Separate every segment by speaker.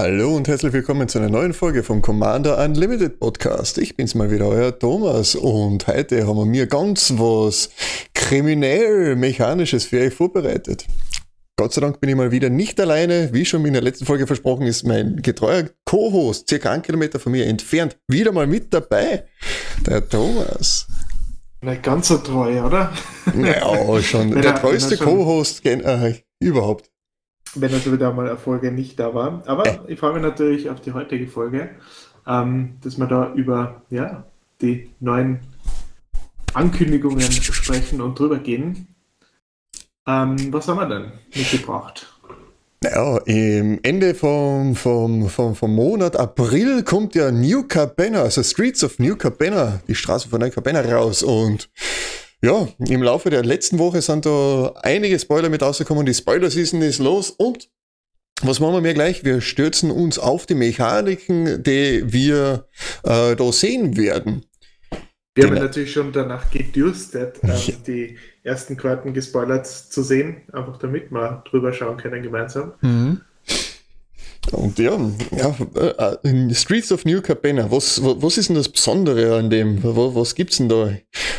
Speaker 1: Hallo und herzlich willkommen zu einer neuen Folge vom Commander Unlimited Podcast. Ich bin's mal wieder, euer Thomas und heute haben wir mir ganz was kriminell-mechanisches für euch vorbereitet. Gott sei Dank bin ich mal wieder nicht alleine. Wie schon in der letzten Folge versprochen, ist mein getreuer Co-Host circa einen Kilometer von mir entfernt wieder mal mit dabei. Der Thomas.
Speaker 2: Nicht ganz so treu, oder?
Speaker 1: Ja, schon der treueste Co-Host äh, überhaupt
Speaker 2: wenn also wieder mal eine Folge nicht da war. Aber äh. ich freue mich natürlich auf die heutige Folge, ähm, dass wir da über ja, die neuen Ankündigungen sprechen und drüber gehen. Ähm, was haben wir denn mitgebracht?
Speaker 1: Naja, im Ende vom, vom, vom, vom Monat April kommt ja New Cabana, also Streets of New Cabana, die Straße von New Cabana raus und ja, im Laufe der letzten Woche sind da einige Spoiler mit rausgekommen. Die Spoiler-Season ist los und was machen wir gleich? Wir stürzen uns auf die Mechaniken, die wir äh, da sehen werden.
Speaker 2: Wir haben natürlich schon danach gedürstet, ähm, ja. die ersten Karten gespoilert zu sehen, einfach damit wir drüber schauen können gemeinsam. Mhm.
Speaker 1: Und ja, ja äh, in Streets of New Cabana, was, was ist denn das Besondere an dem? Was, was gibt's denn da?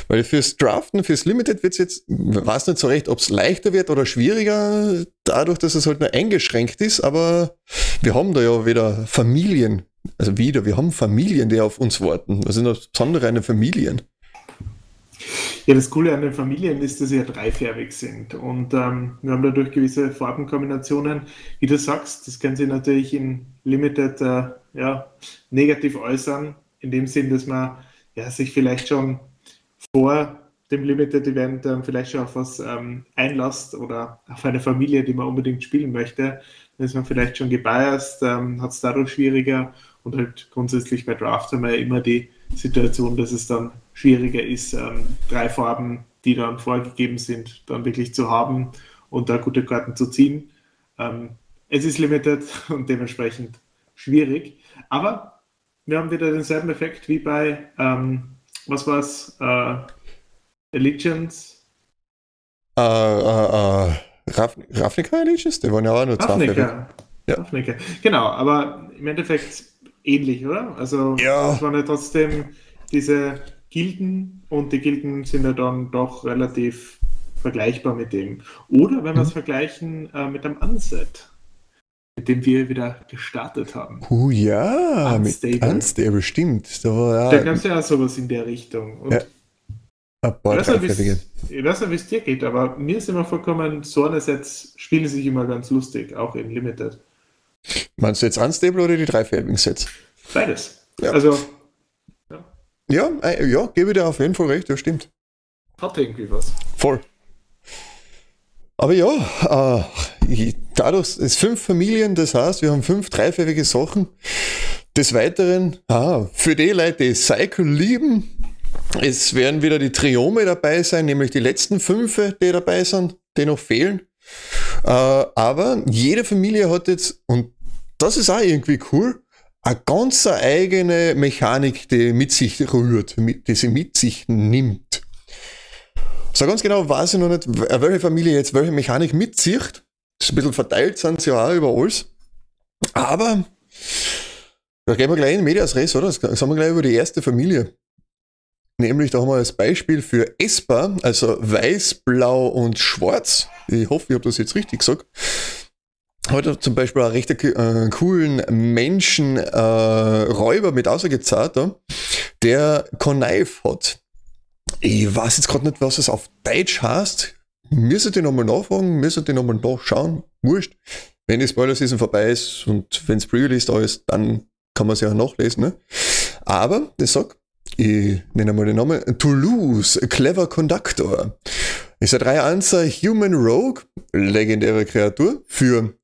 Speaker 1: Weil fürs Draften, fürs Limited wird's jetzt, weiß nicht so recht, ob es leichter wird oder schwieriger, dadurch, dass es halt nur eingeschränkt ist, aber wir haben da ja wieder Familien, also wieder, wir haben Familien, die auf uns warten. Was ist denn das Besondere an den Familien?
Speaker 2: Ja, das Coole an den Familien ist, dass sie ja dreifärbig sind. Und ähm, wir haben dadurch gewisse Farbenkombinationen. Wie du sagst, das kann sich natürlich in Limited äh, ja, negativ äußern, in dem Sinn, dass man ja, sich vielleicht schon vor dem Limited Event ähm, vielleicht schon auf was ähm, einlasst oder auf eine Familie, die man unbedingt spielen möchte. Dann ist man vielleicht schon gebiased, ähm, hat es dadurch schwieriger und halt grundsätzlich bei Draft haben wir ja immer die Situation, dass es dann schwieriger ist, ähm, drei Farben, die dann vorgegeben sind, dann wirklich zu haben und da gute Karten zu ziehen. Ähm, es ist limited und dementsprechend schwierig. Aber wir haben wieder denselben Effekt wie bei, ähm, was war es, äh, Allegiance?
Speaker 1: Äh, äh, äh, Ravnica Allegiance? Die waren ja auch nur
Speaker 2: Ravnica. Ja. Ravnica. Genau, aber im Endeffekt ähnlich, oder? Also ja. es waren ja trotzdem diese Gilden und die Gilden sind ja dann doch relativ vergleichbar mit dem. Oder wenn wir es mhm. vergleichen äh, mit dem Unset, mit dem wir wieder gestartet haben.
Speaker 1: Oh ja, Unstable. mit Unstable, stimmt.
Speaker 2: Da, ja, da gab es ja auch sowas in der Richtung. Und ja.
Speaker 1: Ah, boah, ich, weiß
Speaker 2: nicht, wie es dir geht, aber mir ist immer vollkommen, so eine Sets spielen sich immer ganz lustig, auch in Limited.
Speaker 1: Meinst du jetzt Unstable oder die dreifärbigen Sets?
Speaker 2: Beides. Ja. Also.
Speaker 1: Ja. Ja, äh, ja, gebe dir auf jeden Fall recht, das stimmt.
Speaker 2: Hat irgendwie was.
Speaker 1: Voll. Aber ja, äh, dadurch ist fünf Familien, das heißt, wir haben fünf dreifarbige Sachen. Des Weiteren, ah, für die Leute, die Cycle lieben, es werden wieder die Triome dabei sein, nämlich die letzten fünf, die dabei sind, die noch fehlen. Äh, aber jede Familie hat jetzt, und das ist auch irgendwie cool, eine ganz eigene Mechanik, die mit sich rührt, die sie mit sich nimmt. So ganz genau weiß ich noch nicht, welche Familie jetzt welche Mechanik mitzieht. Das ist ein bisschen verteilt sind sie ja auch über alles. Aber da gehen wir gleich in Medias Res, oder? Das sagen wir gleich über die erste Familie. Nämlich, da haben wir als Beispiel für Esper, also weiß, blau und schwarz. Ich hoffe, ich habe das jetzt richtig gesagt. Heute zum Beispiel einen recht äh, coolen Menschen äh, Räuber mit ausgezahlt, der Connive hat. Ich weiß jetzt gerade nicht, was es auf Deutsch heißt. Müsstet ihr nochmal nachfragen, müsstet ihr nochmal nachschauen. Wurscht. Wenn die Spoiler-Season vorbei ist und wenn es Pre-Release da ist, dann kann man es ja nachlesen. Ne? Aber, das sagt, ich nenne mal den Namen, Toulouse, Clever Conductor. Ist ein 3 Answer Human Rogue, legendäre Kreatur, für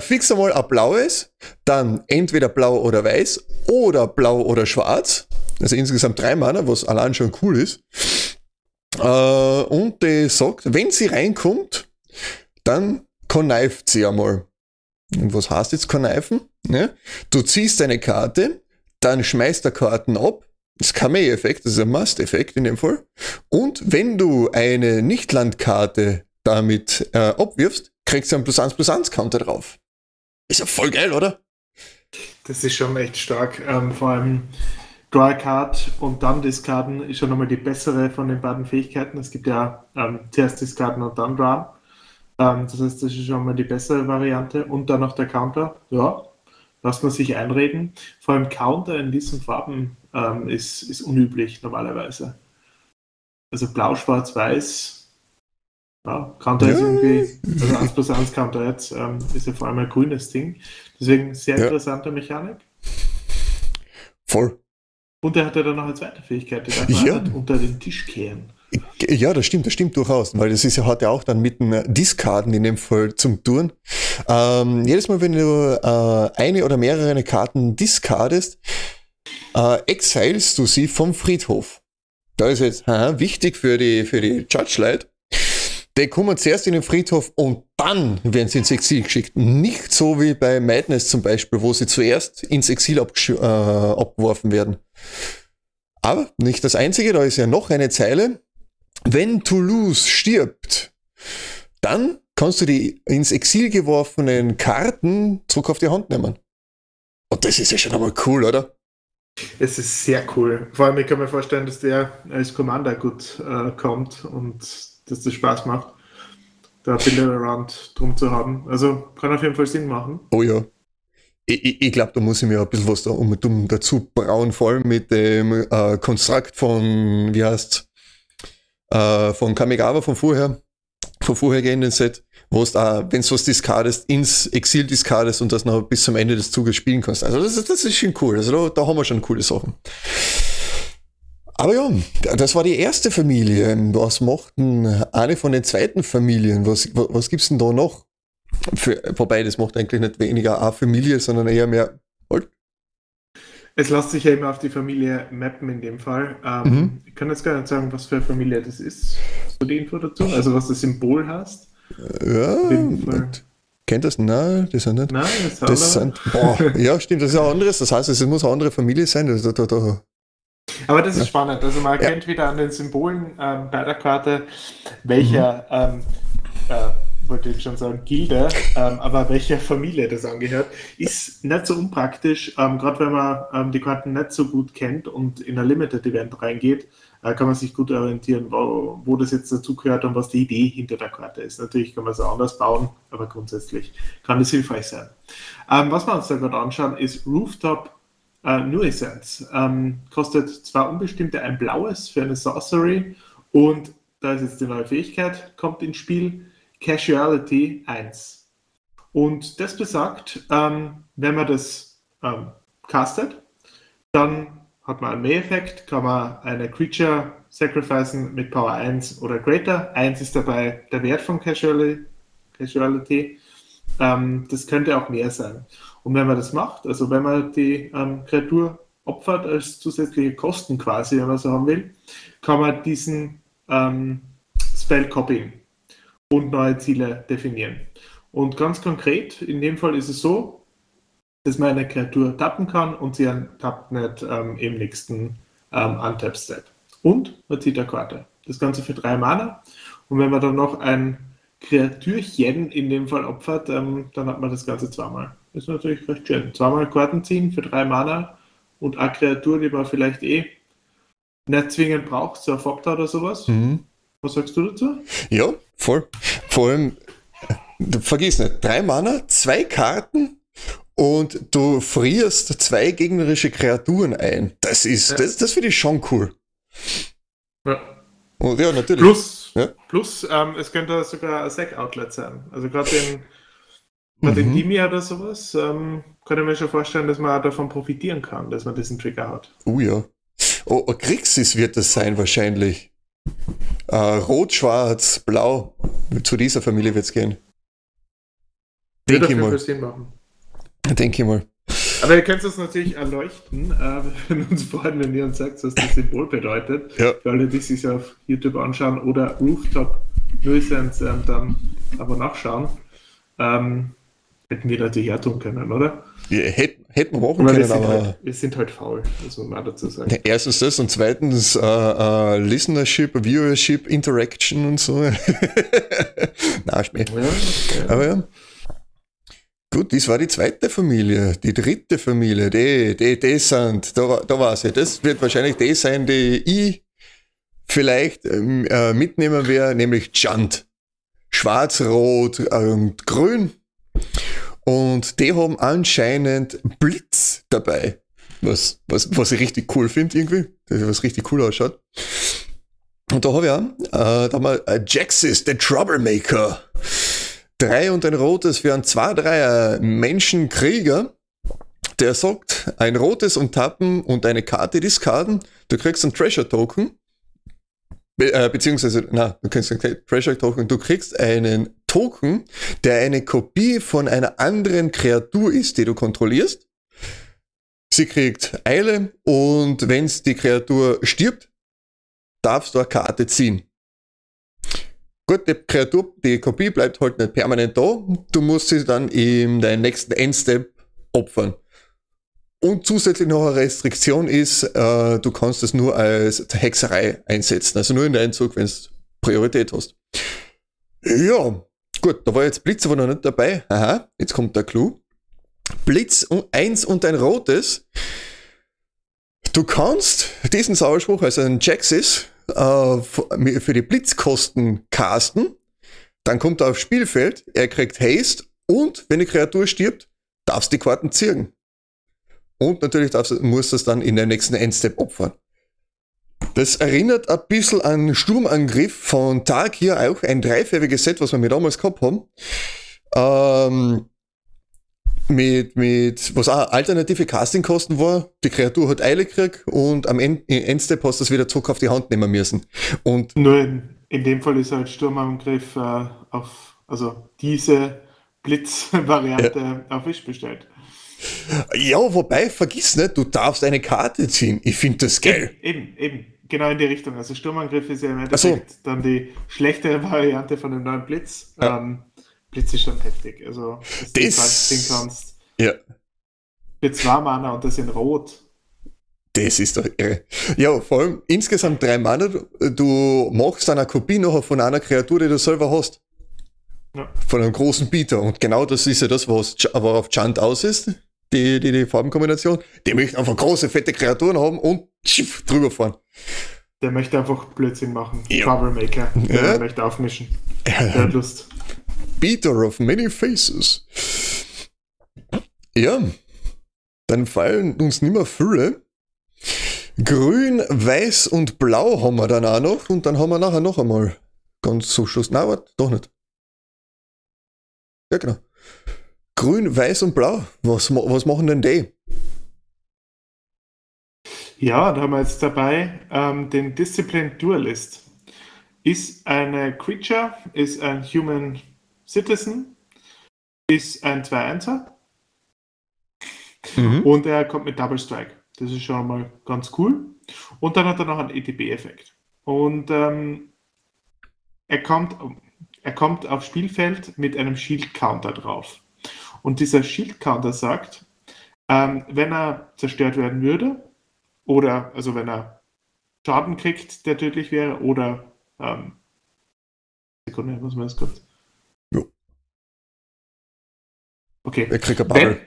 Speaker 1: fix einmal ein blaues, dann entweder blau oder weiß oder blau oder schwarz. Also insgesamt drei Mana, was allein schon cool ist. Äh, und die sagt, wenn sie reinkommt, dann konneift sie einmal. Und was heißt jetzt konneifen? Ja? Du ziehst eine Karte, dann schmeißt er Karten ab. Das May-Effekt, das ist ein Must-Effekt in dem Fall. Und wenn du eine Nicht-Landkarte damit äh, abwirfst, kriegst du einen plus 1 plus 1 Counter drauf. Ist ja voll geil, oder?
Speaker 2: Das ist schon echt stark. Ähm, vor allem Draw Card und dann Discarden ist schon nochmal die bessere von den beiden Fähigkeiten. Es gibt ja ähm, zuerst Discarden und dann Draw. Ähm, das heißt, das ist schon mal die bessere Variante. Und dann noch der Counter. Ja, lasst man sich einreden. Vor allem Counter in diesen Farben ähm, ist, ist unüblich normalerweise. Also blau, schwarz, weiß. Ja, Counter ja. ist irgendwie, also 1 plus 1 Counter jetzt ähm, ist ja vor allem ein grünes Ding. Deswegen sehr ja. interessante Mechanik.
Speaker 1: Voll.
Speaker 2: Und er hat ja dann noch eine zweite Fähigkeit, die darf man ja. unter den Tisch kehren.
Speaker 1: Ja, das stimmt, das stimmt durchaus, weil das ist ja, hat ja auch dann mit einem Diskarden in dem Fall zum Tun. Ähm, jedes Mal, wenn du äh, eine oder mehrere Karten discardest, äh, exilst du sie vom Friedhof. Da ist jetzt haha, wichtig für die, für die Judge-Leute. Die kommen zuerst in den Friedhof und dann werden sie ins Exil geschickt. Nicht so wie bei Madness zum Beispiel, wo sie zuerst ins Exil äh, abgeworfen werden. Aber nicht das einzige, da ist ja noch eine Zeile. Wenn Toulouse stirbt, dann kannst du die ins Exil geworfenen Karten zurück auf die Hand nehmen. Und das ist ja schon einmal cool, oder?
Speaker 2: Es ist sehr cool. Vor allem, ich kann mir vorstellen, dass der als Commander gut äh, kommt und dass das Spaß macht, da Bilder around drum zu haben. Also kann auf jeden Fall Sinn machen.
Speaker 1: Oh ja. Ich, ich, ich glaube, da muss ich mir ein bisschen was da um, dazu brauen, vor allem mit dem äh, Konstrukt von, wie heißt äh, von Kamigawa von vorher, von vorhergehenden Set, wo es da, wenn du was discardest, ins Exil discardest und das noch bis zum Ende des Zuges spielen kannst. Also das, das ist schon cool. Also da, da haben wir schon coole Sachen. Aber ja, das war die erste Familie. Was machten eine von den zweiten Familien? Was, was gibt's denn da noch? Für, wobei, das macht eigentlich nicht weniger eine Familie, sondern eher mehr halt,
Speaker 2: es lässt sich ja immer auf die Familie mappen in dem Fall. Ähm, mhm. Ich kann jetzt gar nicht sagen, was für eine Familie das ist. So die Info dazu? Also was das Symbol heißt?
Speaker 1: Ja, kennt das? Nein, das sind nicht.
Speaker 2: Nein,
Speaker 1: das, das sind, boah, Ja, stimmt, das ist ein anderes. Das heißt, es muss eine andere Familie sein. Das, da, da,
Speaker 2: aber das ist ja. spannend. Also man erkennt ja. wieder an den Symbolen ähm, bei der Karte, welcher mhm. ähm, äh, wollte ich schon sagen, Gilde, ähm, aber welcher Familie das angehört, ist nicht so unpraktisch, ähm, gerade wenn man ähm, die Karten nicht so gut kennt und in ein Limited Event reingeht, äh, kann man sich gut orientieren, wo, wo das jetzt dazugehört und was die Idee hinter der Karte ist. Natürlich kann man es anders bauen, aber grundsätzlich kann das hilfreich sein. Ähm, was wir uns da gerade anschauen, ist Rooftop äh, Nuisance. Ähm, kostet zwar unbestimmte ein blaues für eine Sorcery und da ist jetzt die neue Fähigkeit, kommt ins Spiel Casuality 1. Und das besagt, ähm, wenn man das ähm, castet, dann hat man einen May-Effekt, kann man eine Creature sacrificen mit Power 1 oder Greater. 1 ist dabei der Wert von Casuality. Casuality. Ähm, das könnte auch mehr sein. Und wenn man das macht, also wenn man die ähm, Kreatur opfert als zusätzliche Kosten quasi, wenn man so haben will, kann man diesen ähm, Spell copyen und neue Ziele definieren. Und ganz konkret, in dem Fall ist es so, dass man eine Kreatur tappen kann und sie tappt nicht ähm, im nächsten ähm, Untap-Step. Und man zieht eine Karte. Das Ganze für drei Mana. Und wenn man dann noch ein Kreatürchen in dem Fall opfert, ähm, dann hat man das Ganze zweimal. Das ist natürlich recht schön. Zweimal Karten ziehen für drei Mana und eine Kreatur, die man vielleicht eh nicht zwingend braucht, so ein Fokta oder sowas. Mhm. Was sagst du dazu?
Speaker 1: Ja, voll. Vor allem, vergiss nicht, drei Mana, zwei Karten und du frierst zwei gegnerische Kreaturen ein. Das ist, ja. das, das finde ich schon cool.
Speaker 2: Ja.
Speaker 1: Und ja, natürlich.
Speaker 2: Plus, ja? plus ähm, es könnte sogar ein Sack-Outlet sein. Also gerade den, mhm. den Dimi oder sowas, ähm, kann ich mir schon vorstellen, dass man davon profitieren kann, dass man diesen Trigger hat.
Speaker 1: Oh ja. Oh, Grixis wird das sein wahrscheinlich. Äh, Rot, Schwarz, Blau. Zu dieser Familie wird es gehen.
Speaker 2: Denke ich mal.
Speaker 1: Denke ich mal.
Speaker 2: Aber ihr könnt es natürlich erleuchten, äh, wenn uns vorhin, wenn ihr uns sagt, was das Symbol bedeutet. Ja. Für alle, die sich auf YouTube anschauen oder Rooftop Nuisance ähm, dann aber nachschauen, ähm, hätten wir natürlich auch tun können, oder?
Speaker 1: Ja, hätten hätt wir aber können,
Speaker 2: wir
Speaker 1: aber.
Speaker 2: Halt, wir sind halt faul, muss man mal dazu sagen.
Speaker 1: Erstens das und zweitens uh, uh, Listenership, Viewership, Interaction und so. Na, Schmäh. Ja, okay. Aber ja. Gut, das war die zweite Familie. Die dritte Familie, die, die, die sind, da, da war sie. Das wird wahrscheinlich die sein, die ich vielleicht ähm, äh, mitnehmen werde, nämlich Chant. Schwarz, Rot und Grün. Und die haben anscheinend Blitz dabei. Was, was, was ich richtig cool finde irgendwie. Was richtig cool ausschaut. Und da habe ich auch, äh, da haben wir äh, Jaxis, the Troublemaker. Drei und ein rotes für einen 2-3er Menschenkrieger. Der sagt, ein rotes und Tappen und eine Karte diskarden. Du kriegst einen Treasure Token. Be äh, beziehungsweise, na, du kriegst einen Treasure Token. Du kriegst einen Token, der eine Kopie von einer anderen Kreatur ist, die du kontrollierst. Sie kriegt Eile und wenn die Kreatur stirbt, darfst du eine Karte ziehen. Gut, die Kreatur, die Kopie bleibt halt nicht permanent da. Du musst sie dann in deinem nächsten Endstep opfern. Und zusätzlich noch eine Restriktion ist, äh, du kannst es nur als Hexerei einsetzen. Also nur in deinem Zug, wenn du Priorität hast. Ja, gut, da war jetzt Blitz aber noch nicht dabei. Aha, jetzt kommt der Clou. Blitz und eins und ein rotes. Du kannst diesen Sauerspruch, also ein Jaxis, äh, für die Blitzkosten casten. Dann kommt er aufs Spielfeld, er kriegt Haste und wenn die Kreatur stirbt, darfst du die Karten ziehen. Und natürlich darfst, musst du es dann in der nächsten Endstep opfern. Das erinnert ein bisschen an Sturmangriff von Tag hier auch ein dreifärbiges Set, was wir mit damals gehabt haben. Ähm, mit, mit, was auch alternative Castingkosten war. Die Kreatur hat Eile gekriegt und am End, Endstep hast du es wieder zurück auf die Hand nehmen müssen. Und
Speaker 2: Nur in, in dem Fall ist halt Sturmangriff äh, auf, also diese Blitzvariante ja. auf Wisch bestellt.
Speaker 1: Ja, wobei, vergiss nicht, du darfst eine Karte ziehen. Ich finde das geil.
Speaker 2: Eben, eben, eben, genau in die Richtung. Also Sturmangriff ist ja im Endeffekt so. dann die schlechtere Variante von dem neuen Blitz. Ja. Ähm, Blitz ist schon heftig. Also, dass
Speaker 1: das, du ziehen kannst. Ja.
Speaker 2: Mit zwei Mana und das in Rot.
Speaker 1: Das ist doch irre. Ja, vor allem insgesamt drei Mana. Du machst eine Kopie noch von einer Kreatur, die du selber hast. Ja. Von einem großen Bieter. Und genau das ist ja das, was auf Chant aus ist. Die, die, die Farbenkombination. Die möchten einfach große, fette Kreaturen haben und schiff, drüber fahren.
Speaker 2: Der möchte einfach Blödsinn machen. Ja. Troublemaker. Der ja. möchte aufmischen. Der hat Lust.
Speaker 1: Beater of many faces. Ja, dann fallen uns nicht mehr viele. Grün, Weiß und Blau haben wir dann auch noch und dann haben wir nachher noch einmal ganz zum Schluss. Nein, warte, doch nicht. Ja, genau. Grün, Weiß und Blau. Was, was machen denn die?
Speaker 2: Ja, da haben wir jetzt dabei ähm, den Discipline Dualist. Ist eine Creature, ist ein Human Citizen, ist ein 2-1er Mhm. Und er kommt mit Double Strike. Das ist schon mal ganz cool. Und dann hat er noch einen ETB-Effekt. Und ähm, er, kommt, er kommt aufs Spielfeld mit einem Shield-Counter drauf. Und dieser Shield-Counter sagt, ähm, wenn er zerstört werden würde, oder also wenn er Schaden kriegt, der tödlich wäre, oder ähm, Sekunde, muss man das kurz. Jo. Okay.
Speaker 1: Er kriegt eine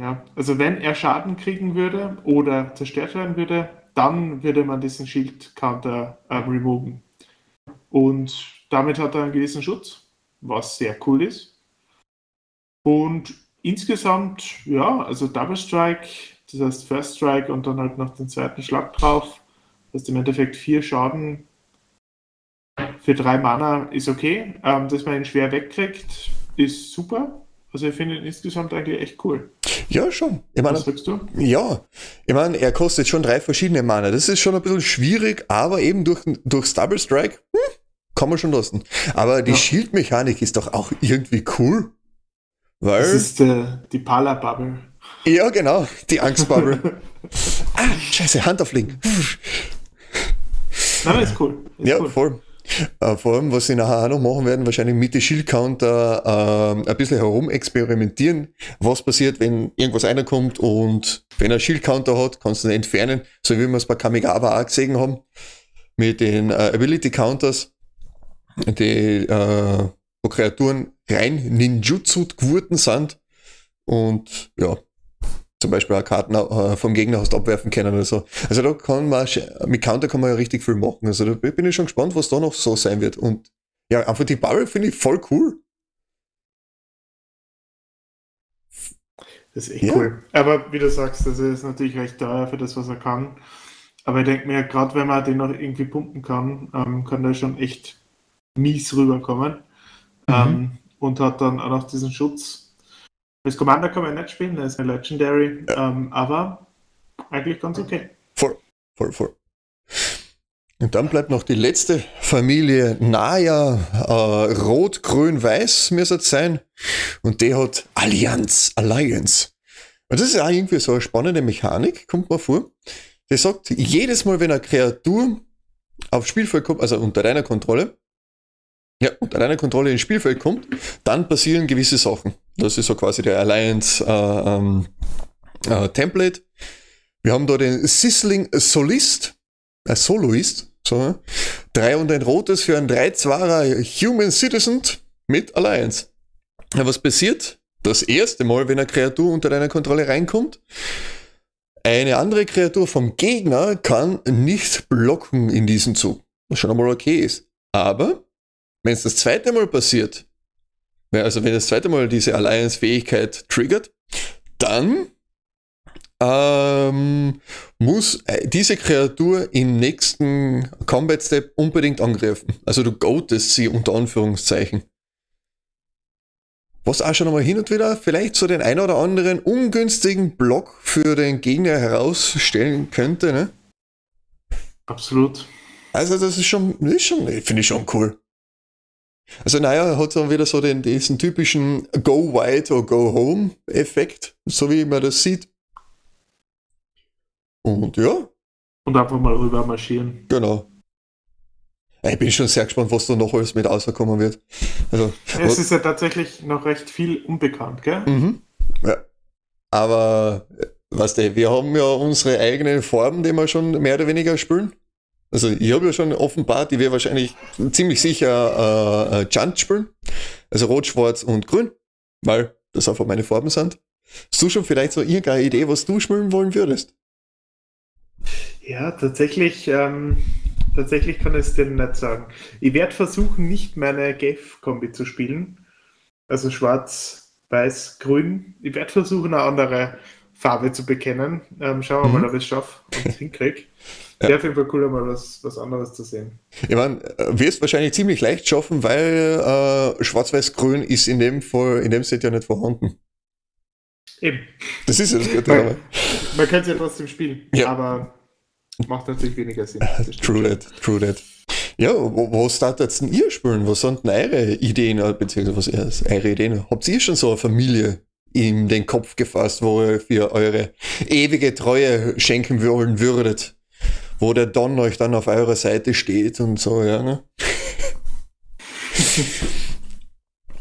Speaker 2: ja, also wenn er Schaden kriegen würde oder zerstört werden würde, dann würde man diesen Shield Counter äh, removen. Und damit hat er einen gewissen Schutz, was sehr cool ist. Und insgesamt, ja, also Double Strike, das heißt First Strike und dann halt noch den zweiten Schlag drauf. Das heißt im Endeffekt vier Schaden für drei Mana ist okay. Ähm, dass man ihn schwer wegkriegt, ist super. Also ich finde ihn insgesamt eigentlich echt cool.
Speaker 1: Ja, schon. Ich meine,
Speaker 2: Was sagst du?
Speaker 1: Ja, ich meine, er kostet schon drei verschiedene Mana. Das ist schon ein bisschen schwierig, aber eben durch, durch Double Strike hm, kann man schon lassen. Aber die ja. Shield-Mechanik ist doch auch irgendwie cool. Weil, das
Speaker 2: ist äh, die Pala-Bubble.
Speaker 1: Ja, genau, die Angst-Bubble. ah, scheiße, Hand auf Link.
Speaker 2: Nein, ist cool. Ist
Speaker 1: ja,
Speaker 2: cool.
Speaker 1: voll. Äh, vor allem, was sie nachher auch noch machen werden, wahrscheinlich mit den Shield-Counter äh, ein bisschen herum experimentieren, was passiert, wenn irgendwas reinkommt und wenn er Shield-Counter hat, kannst du ihn entfernen, so wie wir es bei Kamigawa auch gesehen haben, mit den äh, Ability-Counters, die äh, wo Kreaturen rein Ninjutsu geworden sind und ja, zum Beispiel auch Karten äh, vom Gegner hast abwerfen können oder so. Also da kann man, mit Counter kann man ja richtig viel machen. Also da bin ich schon gespannt, was da noch so sein wird. Und ja, einfach die Barrel finde ich voll cool.
Speaker 2: Das ist echt ja. cool. Aber wie du sagst, das ist natürlich recht teuer für das, was er kann. Aber ich denke mir, gerade wenn man den noch irgendwie pumpen kann, ähm, kann der schon echt mies rüberkommen. Mhm. Ähm, und hat dann auch noch diesen Schutz als Commander kann man nicht spielen, der ist ein Legendary, ja. ähm, aber eigentlich ganz okay.
Speaker 1: Voll, voll, voll. Und dann bleibt noch die letzte Familie Naya, äh, Rot, Grün, Weiß müsste es sein. Und die hat Allianz, Alliance. Und das ist auch irgendwie so eine spannende Mechanik, kommt mir vor. Die sagt, jedes Mal, wenn eine Kreatur aufs Spielfeld kommt, also unter deiner Kontrolle, ja, unter deiner Kontrolle ins Spielfeld kommt, dann passieren gewisse Sachen. Das ist so quasi der Alliance äh, ähm, äh, Template. Wir haben da den Sizzling Solist, äh, Soloist, so, drei und ein rotes für ein 3-2er Human Citizen mit Alliance. Ja, was passiert? Das erste Mal, wenn eine Kreatur unter deiner Kontrolle reinkommt, eine andere Kreatur vom Gegner kann nicht blocken in diesem Zug. Was schon einmal okay ist. Aber wenn es das zweite Mal passiert, also wenn das zweite Mal diese Alliance-Fähigkeit triggert, dann ähm, muss äh, diese Kreatur im nächsten Combat Step unbedingt angreifen. Also du goatest sie unter Anführungszeichen. Was auch schon einmal hin und wieder vielleicht so den ein oder anderen ungünstigen Block für den Gegner herausstellen könnte, ne?
Speaker 2: Absolut.
Speaker 1: Also das ist schon, ist schon finde ich schon cool. Also naja, hat dann wieder so den, diesen typischen Go Wide or Go Home Effekt, so wie man das sieht. Und ja.
Speaker 2: Und einfach mal rüber marschieren.
Speaker 1: Genau. Ich bin schon sehr gespannt, was da noch alles mit rauskommen wird.
Speaker 2: Also, es ist ja tatsächlich noch recht viel unbekannt, gell?
Speaker 1: Mhm. Ja. Aber, weißt du, wir haben ja unsere eigenen Farben, die wir schon mehr oder weniger spielen. Also ich habe ja schon offenbart, die wir wahrscheinlich ziemlich sicher äh, äh, Junt spielen. Also Rot, Schwarz und Grün, weil das einfach meine Farben sind. Hast du schon vielleicht so irgendeine Idee, was du spielen wollen würdest?
Speaker 2: Ja, tatsächlich, ähm, tatsächlich kann ich es dir nicht sagen. Ich werde versuchen, nicht meine GEF-Kombi zu spielen. Also schwarz, weiß, grün. Ich werde versuchen, eine andere Farbe zu bekennen. Ähm, schauen wir mhm. mal, ob ich es schaffe und es hinkriege. Ja. Auf jeden Fall cool, mal was, was anderes zu sehen.
Speaker 1: Ich meine, wirst wahrscheinlich ziemlich leicht schaffen, weil äh, Schwarz-Weiß-Grün ist in dem Fall, in dem Set ja nicht vorhanden.
Speaker 2: Eben.
Speaker 1: Das ist ja das
Speaker 2: Gute. man, man kann es ja trotzdem spielen, ja. aber macht natürlich weniger Sinn.
Speaker 1: True that, true that. Ja, was startet denn ihr spielen? Was sind denn eure Ideen, äh, beziehungsweise was eure Ideen? Habt ihr schon so eine Familie in den Kopf gefasst, wo ihr für eure ewige Treue schenken wollen würdet? Wo der Don euch dann auf eurer Seite steht und so, ja. Ne?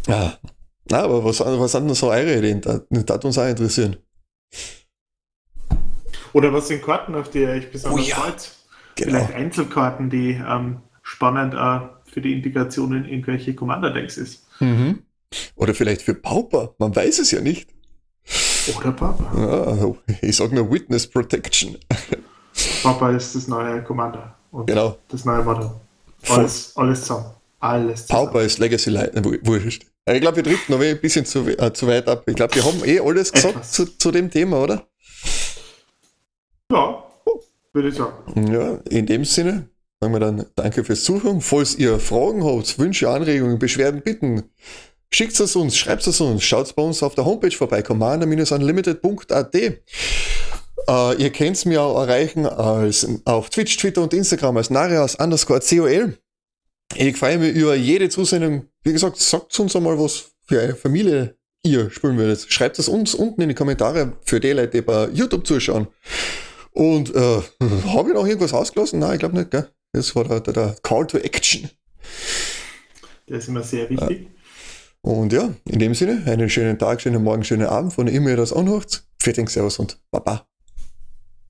Speaker 1: ja. Na, aber was, was sind denn so eure Ideen? Das, das uns auch interessieren.
Speaker 2: Oder was sind Karten, auf die ihr euch besonders oh, ja. freut? Genau. Vielleicht Einzelkarten, die ähm, spannend äh, für die Integration in irgendwelche Commander-Decks ist.
Speaker 1: Mhm. Oder vielleicht für Pauper, man weiß es ja nicht.
Speaker 2: Oder Pauper.
Speaker 1: Ja, ich sag nur Witness Protection.
Speaker 2: Papa ist das neue Commander.
Speaker 1: Und genau.
Speaker 2: Das neue Model. Alles, alles zusammen. Alles
Speaker 1: zusammen. Pauper ist Legacy Light. Wurscht. Ich glaube, wir driften noch ein bisschen zu, äh, zu weit ab. Ich glaube, wir haben eh alles gesagt zu, zu, dem Thema, oder?
Speaker 2: Ja, würde ich sagen.
Speaker 1: Ja, in dem Sinne sagen wir dann danke fürs Zuhören. Falls ihr Fragen habt, Wünsche, Anregungen, Beschwerden, Bitten, schickt es uns, schreibt es uns, schaut bei uns auf der Homepage vorbei, commander-unlimited.at. Uh, ihr könnt es mir auch erreichen als, auf Twitch, Twitter und Instagram als Narias underscore COL. Ich freue mich über jede Zusendung. Wie gesagt, sagt uns einmal, was für eine Familie ihr spielen würdet. Schreibt es uns unten in die Kommentare für die Leute, die bei YouTube zuschauen. Und äh, habe ich noch irgendwas ausgelassen? Nein, ich glaube nicht, gell? Das war der, der, der, Call to Action.
Speaker 2: Der ist immer sehr wichtig.
Speaker 1: Und ja, in dem Sinne, einen schönen Tag, schönen Morgen, schönen Abend, von immer ihr das anhört. Fertig, Servus und Baba.